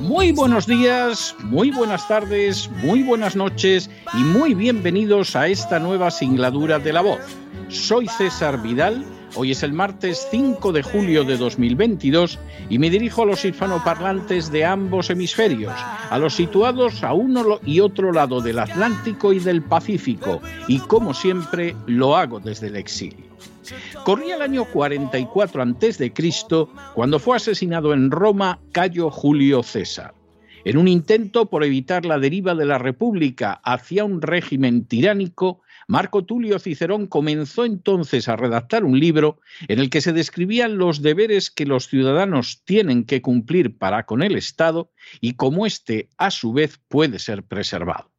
Muy buenos días, muy buenas tardes, muy buenas noches y muy bienvenidos a esta nueva singladura de La Voz. Soy César Vidal, hoy es el martes 5 de julio de 2022 y me dirijo a los hispanoparlantes de ambos hemisferios, a los situados a uno y otro lado del Atlántico y del Pacífico, y como siempre lo hago desde el exilio. Corría el año 44 a.C. cuando fue asesinado en Roma Cayo Julio César. En un intento por evitar la deriva de la República hacia un régimen tiránico, Marco Tulio Cicerón comenzó entonces a redactar un libro en el que se describían los deberes que los ciudadanos tienen que cumplir para con el Estado y cómo éste, a su vez, puede ser preservado.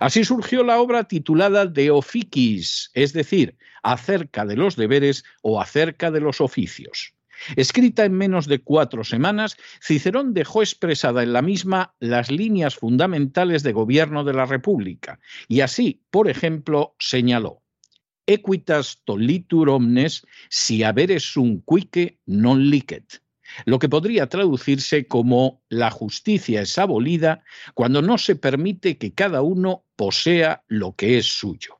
Así surgió la obra titulada De Officis, es decir, acerca de los deberes o acerca de los oficios. Escrita en menos de cuatro semanas, Cicerón dejó expresada en la misma las líneas fundamentales de gobierno de la República y así, por ejemplo, señaló Equitas tolitur omnes si haberes sum quique non licet lo que podría traducirse como la justicia es abolida cuando no se permite que cada uno posea lo que es suyo.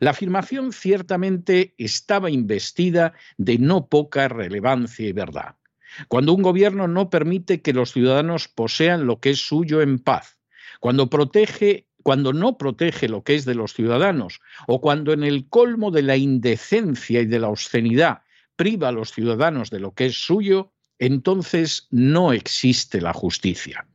La afirmación ciertamente estaba investida de no poca relevancia y verdad. Cuando un gobierno no permite que los ciudadanos posean lo que es suyo en paz, cuando protege cuando no protege lo que es de los ciudadanos o cuando en el colmo de la indecencia y de la obscenidad priva a los ciudadanos de lo que es suyo, entonces no existe la justicia.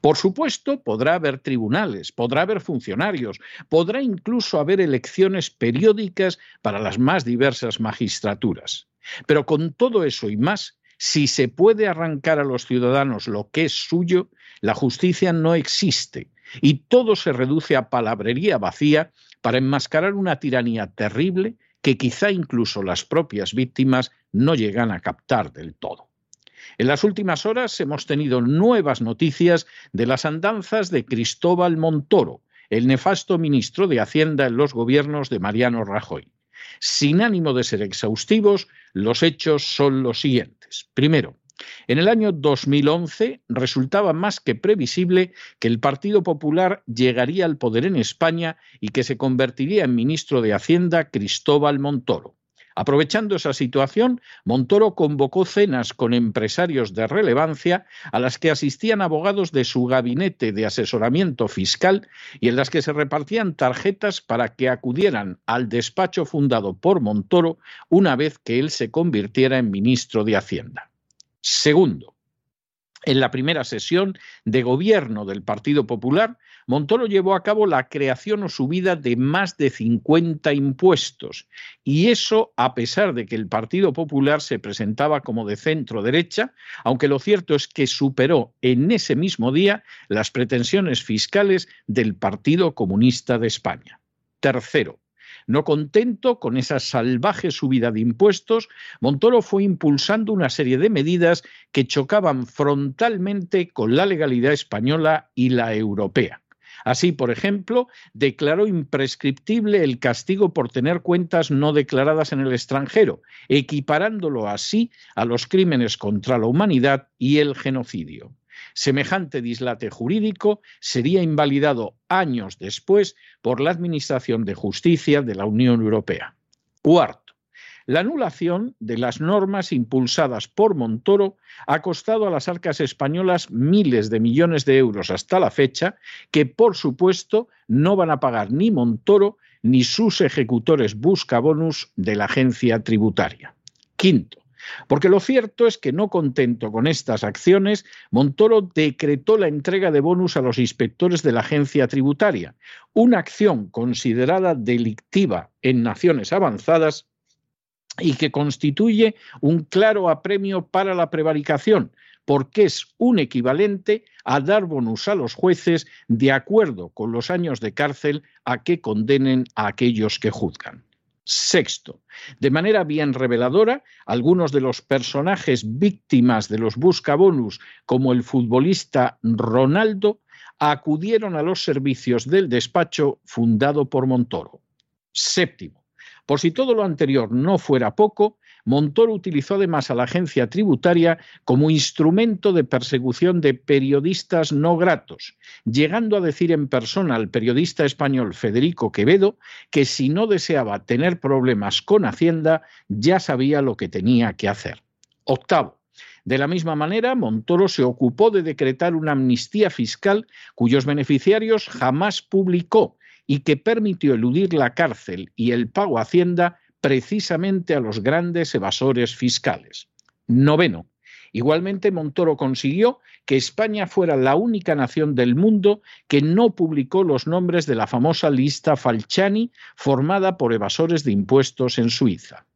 Por supuesto, podrá haber tribunales, podrá haber funcionarios, podrá incluso haber elecciones periódicas para las más diversas magistraturas. Pero con todo eso y más, si se puede arrancar a los ciudadanos lo que es suyo, la justicia no existe y todo se reduce a palabrería vacía para enmascarar una tiranía terrible que quizá incluso las propias víctimas no llegan a captar del todo. En las últimas horas hemos tenido nuevas noticias de las andanzas de Cristóbal Montoro, el nefasto ministro de Hacienda en los gobiernos de Mariano Rajoy. Sin ánimo de ser exhaustivos, los hechos son los siguientes. Primero, en el año 2011 resultaba más que previsible que el Partido Popular llegaría al poder en España y que se convertiría en ministro de Hacienda Cristóbal Montoro. Aprovechando esa situación, Montoro convocó cenas con empresarios de relevancia a las que asistían abogados de su gabinete de asesoramiento fiscal y en las que se repartían tarjetas para que acudieran al despacho fundado por Montoro una vez que él se convirtiera en ministro de Hacienda. Segundo, en la primera sesión de gobierno del Partido Popular, Montoro llevó a cabo la creación o subida de más de 50 impuestos. Y eso a pesar de que el Partido Popular se presentaba como de centro derecha, aunque lo cierto es que superó en ese mismo día las pretensiones fiscales del Partido Comunista de España. Tercero, no contento con esa salvaje subida de impuestos, Montoro fue impulsando una serie de medidas que chocaban frontalmente con la legalidad española y la europea. Así, por ejemplo, declaró imprescriptible el castigo por tener cuentas no declaradas en el extranjero, equiparándolo así a los crímenes contra la humanidad y el genocidio. Semejante dislate jurídico sería invalidado años después por la Administración de Justicia de la Unión Europea. Cuarto, la anulación de las normas impulsadas por Montoro ha costado a las arcas españolas miles de millones de euros hasta la fecha, que por supuesto no van a pagar ni Montoro ni sus ejecutores buscabonus de la agencia tributaria. Quinto, porque lo cierto es que no contento con estas acciones, Montoro decretó la entrega de bonus a los inspectores de la agencia tributaria, una acción considerada delictiva en naciones avanzadas y que constituye un claro apremio para la prevaricación, porque es un equivalente a dar bonus a los jueces de acuerdo con los años de cárcel a que condenen a aquellos que juzgan. Sexto, de manera bien reveladora, algunos de los personajes víctimas de los buscabonus, como el futbolista Ronaldo, acudieron a los servicios del despacho fundado por Montoro. Séptimo, por si todo lo anterior no fuera poco, Montoro utilizó además a la agencia tributaria como instrumento de persecución de periodistas no gratos, llegando a decir en persona al periodista español Federico Quevedo que si no deseaba tener problemas con Hacienda, ya sabía lo que tenía que hacer. Octavo. De la misma manera, Montoro se ocupó de decretar una amnistía fiscal cuyos beneficiarios jamás publicó y que permitió eludir la cárcel y el pago a Hacienda precisamente a los grandes evasores fiscales. Noveno. Igualmente, Montoro consiguió que España fuera la única nación del mundo que no publicó los nombres de la famosa lista Falciani formada por evasores de impuestos en Suiza.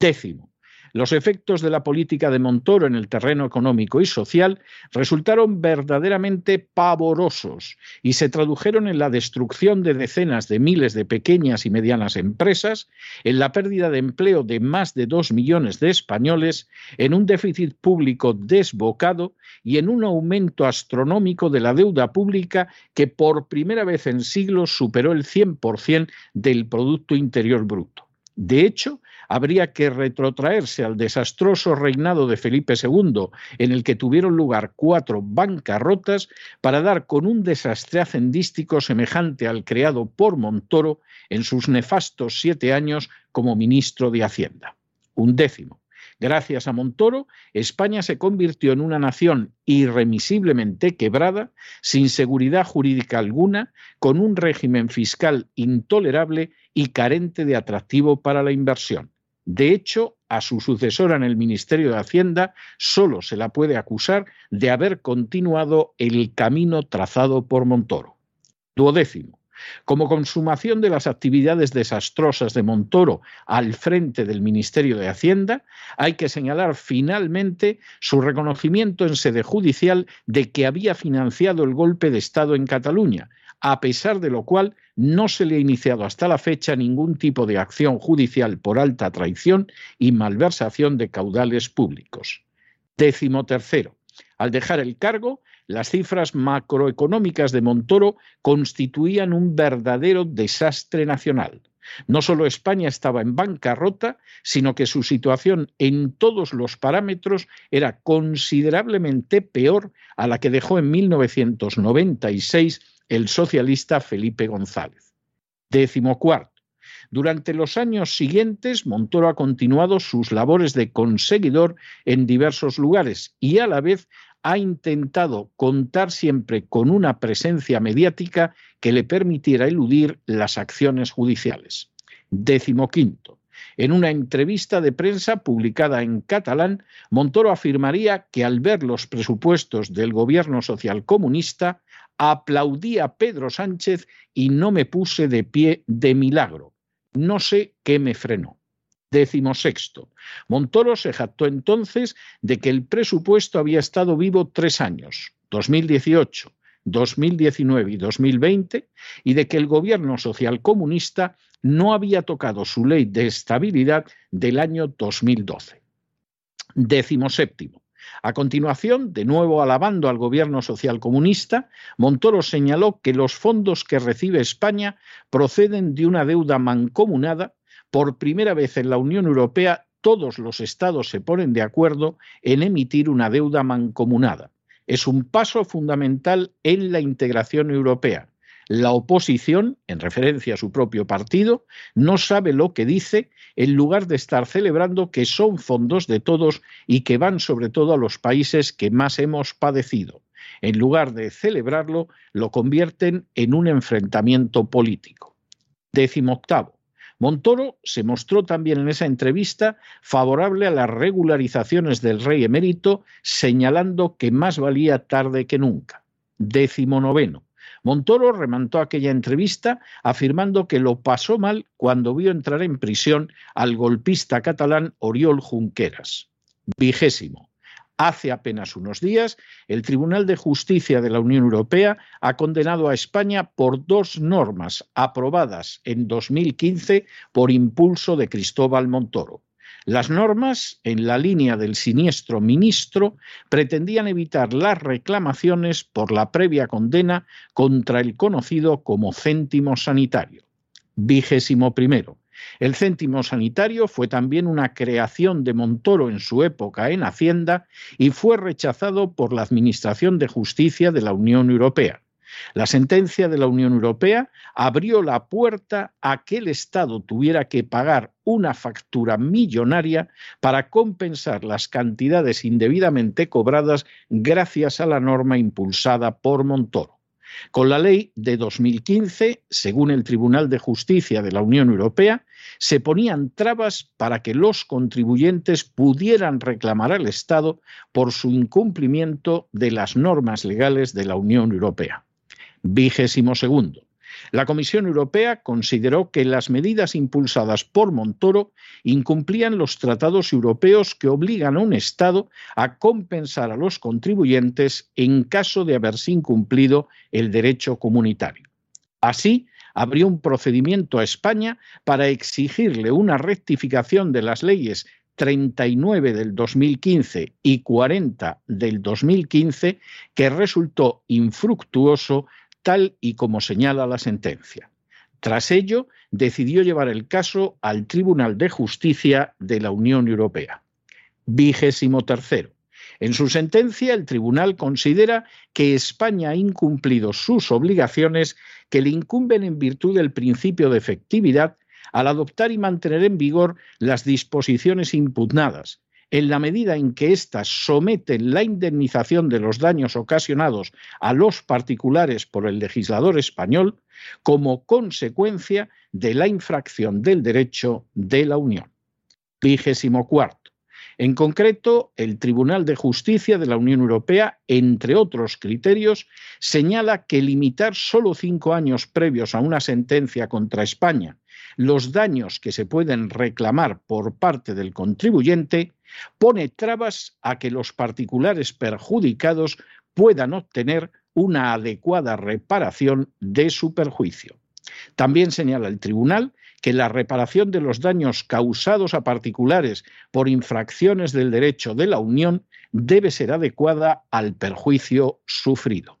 Décimo. Los efectos de la política de Montoro en el terreno económico y social resultaron verdaderamente pavorosos y se tradujeron en la destrucción de decenas de miles de pequeñas y medianas empresas, en la pérdida de empleo de más de dos millones de españoles, en un déficit público desbocado y en un aumento astronómico de la deuda pública que por primera vez en siglos superó el 100% del Producto Interior Bruto. De hecho, habría que retrotraerse al desastroso reinado de Felipe II, en el que tuvieron lugar cuatro bancarrotas, para dar con un desastre hacendístico semejante al creado por Montoro en sus nefastos siete años como ministro de Hacienda. Un décimo. Gracias a Montoro, España se convirtió en una nación irremisiblemente quebrada, sin seguridad jurídica alguna, con un régimen fiscal intolerable y carente de atractivo para la inversión. De hecho, a su sucesora en el Ministerio de Hacienda solo se la puede acusar de haber continuado el camino trazado por Montoro. Duodécimo. Como consumación de las actividades desastrosas de Montoro al frente del Ministerio de Hacienda, hay que señalar finalmente su reconocimiento en sede judicial de que había financiado el golpe de Estado en Cataluña, a pesar de lo cual no se le ha iniciado hasta la fecha ningún tipo de acción judicial por alta traición y malversación de caudales públicos. Décimo tercero. Al dejar el cargo, las cifras macroeconómicas de Montoro constituían un verdadero desastre nacional. No solo España estaba en bancarrota, sino que su situación en todos los parámetros era considerablemente peor a la que dejó en 1996 el socialista Felipe González. Décimo cuarto. Durante los años siguientes, Montoro ha continuado sus labores de conseguidor en diversos lugares y a la vez ha intentado contar siempre con una presencia mediática que le permitiera eludir las acciones judiciales. Décimo quinto. En una entrevista de prensa publicada en catalán, Montoro afirmaría que al ver los presupuestos del gobierno social comunista, aplaudí a Pedro Sánchez y no me puse de pie de milagro. No sé qué me frenó. Décimo sexto. Montoro se jactó entonces de que el presupuesto había estado vivo tres años, 2018, 2019 y 2020, y de que el gobierno social comunista no había tocado su ley de estabilidad del año 2012. Décimo séptimo. A continuación, de nuevo alabando al gobierno socialcomunista, Montoro señaló que los fondos que recibe España proceden de una deuda mancomunada. Por primera vez en la Unión Europea, todos los estados se ponen de acuerdo en emitir una deuda mancomunada. Es un paso fundamental en la integración europea la oposición, en referencia a su propio partido, no sabe lo que dice en lugar de estar celebrando que son fondos de todos y que van sobre todo a los países que más hemos padecido. En lugar de celebrarlo, lo convierten en un enfrentamiento político. Décimo octavo. Montoro se mostró también en esa entrevista favorable a las regularizaciones del rey emérito, señalando que más valía tarde que nunca. Décimo noveno. Montoro remontó aquella entrevista afirmando que lo pasó mal cuando vio entrar en prisión al golpista catalán Oriol Junqueras. Vigésimo. Hace apenas unos días, el Tribunal de Justicia de la Unión Europea ha condenado a España por dos normas aprobadas en 2015 por impulso de Cristóbal Montoro. Las normas, en la línea del siniestro ministro, pretendían evitar las reclamaciones por la previa condena contra el conocido como céntimo sanitario. Vigésimo primero. El céntimo sanitario fue también una creación de Montoro en su época en Hacienda y fue rechazado por la Administración de Justicia de la Unión Europea. La sentencia de la Unión Europea abrió la puerta a que el Estado tuviera que pagar una factura millonaria para compensar las cantidades indebidamente cobradas gracias a la norma impulsada por Montoro. Con la ley de 2015, según el Tribunal de Justicia de la Unión Europea, se ponían trabas para que los contribuyentes pudieran reclamar al Estado por su incumplimiento de las normas legales de la Unión Europea. Vigésimo segundo. La Comisión Europea consideró que las medidas impulsadas por Montoro incumplían los tratados europeos que obligan a un Estado a compensar a los contribuyentes en caso de haberse incumplido el derecho comunitario. Así, abrió un procedimiento a España para exigirle una rectificación de las leyes 39 del 2015 y 40 del 2015 que resultó infructuoso tal y como señala la sentencia. Tras ello, decidió llevar el caso al Tribunal de Justicia de la Unión Europea. Vigésimo tercero. En su sentencia, el tribunal considera que España ha incumplido sus obligaciones que le incumben en virtud del principio de efectividad al adoptar y mantener en vigor las disposiciones impugnadas, en la medida en que éstas someten la indemnización de los daños ocasionados a los particulares por el legislador español como consecuencia de la infracción del derecho de la Unión. Vigésimo cuarto. En concreto, el Tribunal de Justicia de la Unión Europea, entre otros criterios, señala que limitar solo cinco años previos a una sentencia contra España los daños que se pueden reclamar por parte del contribuyente pone trabas a que los particulares perjudicados puedan obtener una adecuada reparación de su perjuicio. También señala el tribunal que la reparación de los daños causados a particulares por infracciones del derecho de la Unión debe ser adecuada al perjuicio sufrido.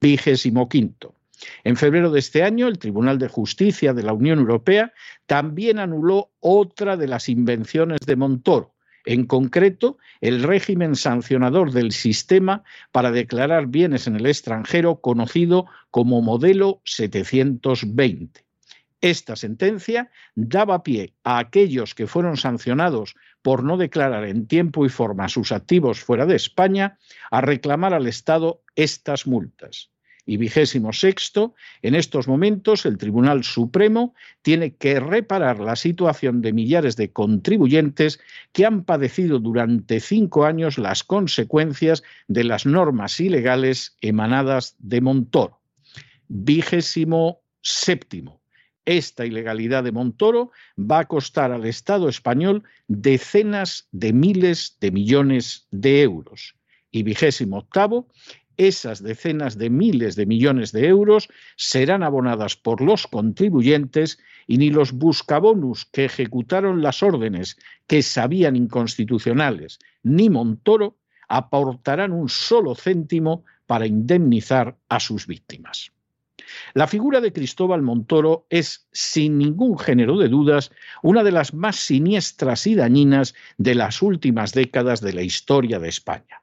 Vigésimo quinto. En febrero de este año, el Tribunal de Justicia de la Unión Europea también anuló otra de las invenciones de Montoro, en concreto el régimen sancionador del sistema para declarar bienes en el extranjero conocido como modelo 720. Esta sentencia daba pie a aquellos que fueron sancionados por no declarar en tiempo y forma sus activos fuera de España a reclamar al Estado estas multas. Y vigésimo sexto, en estos momentos el Tribunal Supremo tiene que reparar la situación de millares de contribuyentes que han padecido durante cinco años las consecuencias de las normas ilegales emanadas de Montoro. Vigésimo séptimo. Esta ilegalidad de Montoro va a costar al Estado español decenas de miles de millones de euros. Y vigésimo octavo, esas decenas de miles de millones de euros serán abonadas por los contribuyentes y ni los buscabonus que ejecutaron las órdenes que sabían inconstitucionales, ni Montoro aportarán un solo céntimo para indemnizar a sus víctimas. La figura de Cristóbal Montoro es, sin ningún género de dudas, una de las más siniestras y dañinas de las últimas décadas de la historia de España.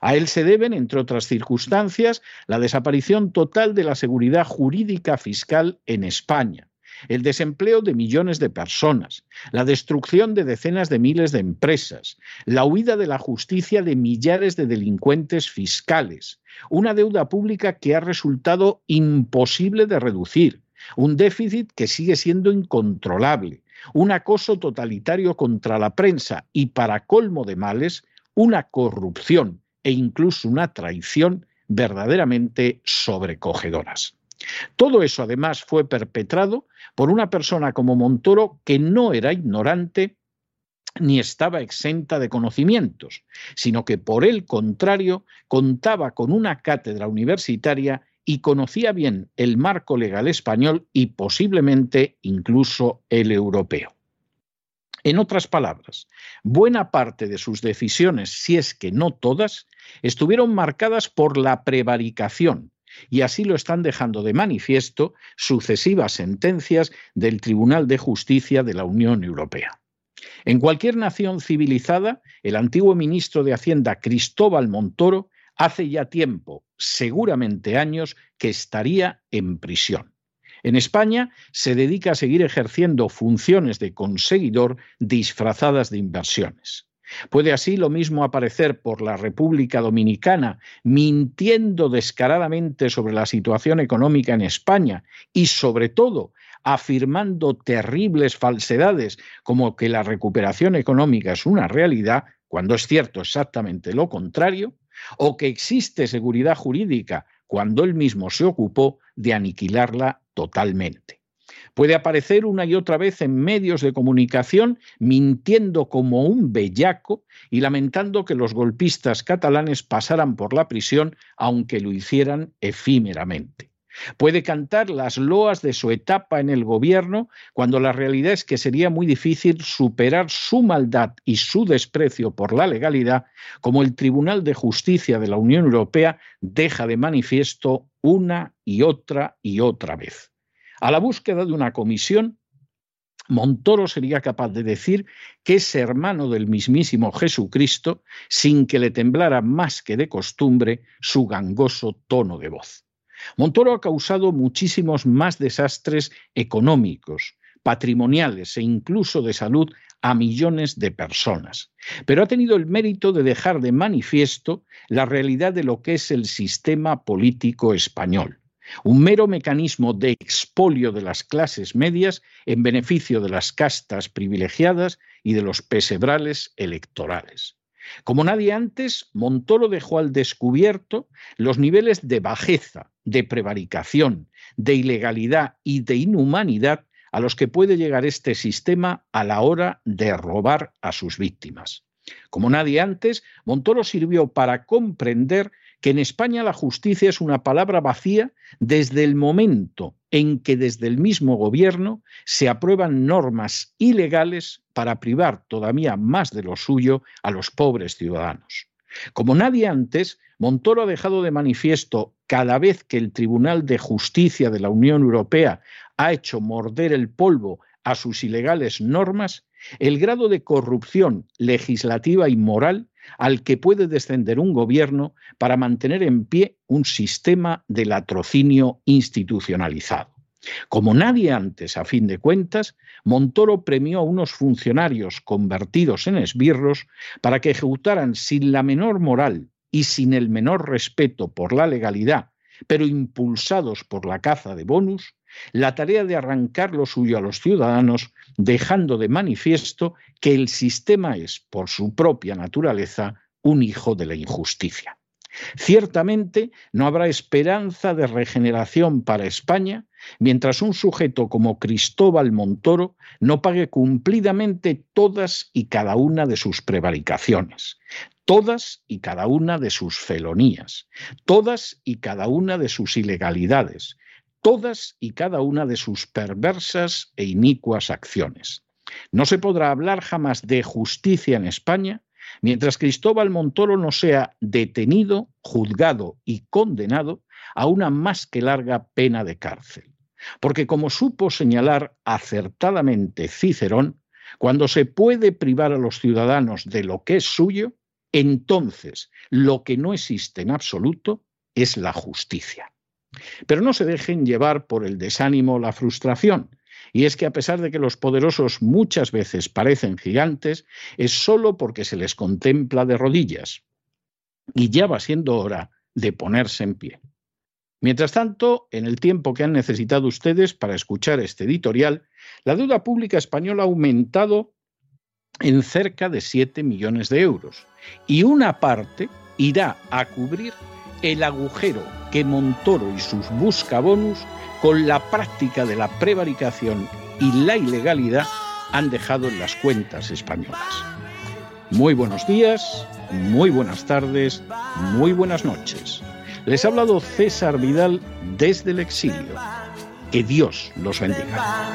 A él se deben, entre otras circunstancias, la desaparición total de la seguridad jurídica fiscal en España, el desempleo de millones de personas, la destrucción de decenas de miles de empresas, la huida de la justicia de millares de delincuentes fiscales, una deuda pública que ha resultado imposible de reducir, un déficit que sigue siendo incontrolable, un acoso totalitario contra la prensa y, para colmo de males, una corrupción e incluso una traición verdaderamente sobrecogedoras. Todo eso además fue perpetrado por una persona como Montoro que no era ignorante ni estaba exenta de conocimientos, sino que por el contrario contaba con una cátedra universitaria y conocía bien el marco legal español y posiblemente incluso el europeo. En otras palabras, buena parte de sus decisiones, si es que no todas, estuvieron marcadas por la prevaricación, y así lo están dejando de manifiesto sucesivas sentencias del Tribunal de Justicia de la Unión Europea. En cualquier nación civilizada, el antiguo ministro de Hacienda Cristóbal Montoro hace ya tiempo, seguramente años, que estaría en prisión. En España se dedica a seguir ejerciendo funciones de conseguidor disfrazadas de inversiones. Puede así lo mismo aparecer por la República Dominicana mintiendo descaradamente sobre la situación económica en España y sobre todo afirmando terribles falsedades como que la recuperación económica es una realidad, cuando es cierto exactamente lo contrario, o que existe seguridad jurídica cuando él mismo se ocupó de aniquilarla totalmente. Puede aparecer una y otra vez en medios de comunicación mintiendo como un bellaco y lamentando que los golpistas catalanes pasaran por la prisión aunque lo hicieran efímeramente. Puede cantar las loas de su etapa en el gobierno cuando la realidad es que sería muy difícil superar su maldad y su desprecio por la legalidad, como el Tribunal de Justicia de la Unión Europea deja de manifiesto una y otra y otra vez. A la búsqueda de una comisión, Montoro sería capaz de decir que es hermano del mismísimo Jesucristo sin que le temblara más que de costumbre su gangoso tono de voz. Montoro ha causado muchísimos más desastres económicos, patrimoniales e incluso de salud a millones de personas. Pero ha tenido el mérito de dejar de manifiesto la realidad de lo que es el sistema político español un mero mecanismo de expolio de las clases medias en beneficio de las castas privilegiadas y de los pesebrales electorales. Como nadie antes, Montoro dejó al descubierto los niveles de bajeza, de prevaricación, de ilegalidad y de inhumanidad a los que puede llegar este sistema a la hora de robar a sus víctimas. Como nadie antes, Montoro sirvió para comprender que en España la justicia es una palabra vacía desde el momento en que desde el mismo gobierno se aprueban normas ilegales para privar todavía más de lo suyo a los pobres ciudadanos. Como nadie antes, Montoro ha dejado de manifiesto cada vez que el Tribunal de Justicia de la Unión Europea ha hecho morder el polvo a sus ilegales normas, el grado de corrupción legislativa y moral al que puede descender un gobierno para mantener en pie un sistema de latrocinio institucionalizado. Como nadie antes, a fin de cuentas, Montoro premió a unos funcionarios convertidos en esbirros para que ejecutaran sin la menor moral y sin el menor respeto por la legalidad, pero impulsados por la caza de bonus, la tarea de arrancar lo suyo a los ciudadanos, dejando de manifiesto que el sistema es, por su propia naturaleza, un hijo de la injusticia. Ciertamente no habrá esperanza de regeneración para España mientras un sujeto como Cristóbal Montoro no pague cumplidamente todas y cada una de sus prevaricaciones, todas y cada una de sus felonías, todas y cada una de sus ilegalidades, todas y cada una de sus perversas e inicuas acciones. No se podrá hablar jamás de justicia en España mientras Cristóbal Montoro no sea detenido, juzgado y condenado a una más que larga pena de cárcel. Porque como supo señalar acertadamente Cicerón, cuando se puede privar a los ciudadanos de lo que es suyo, entonces lo que no existe en absoluto es la justicia. Pero no se dejen llevar por el desánimo o la frustración. Y es que a pesar de que los poderosos muchas veces parecen gigantes, es solo porque se les contempla de rodillas. Y ya va siendo hora de ponerse en pie. Mientras tanto, en el tiempo que han necesitado ustedes para escuchar este editorial, la deuda pública española ha aumentado en cerca de 7 millones de euros y una parte irá a cubrir el agujero que Montoro y sus buscabonus, con la práctica de la prevaricación y la ilegalidad, han dejado en las cuentas españolas. Muy buenos días, muy buenas tardes, muy buenas noches. Les ha hablado César Vidal desde el exilio. Que Dios los bendiga.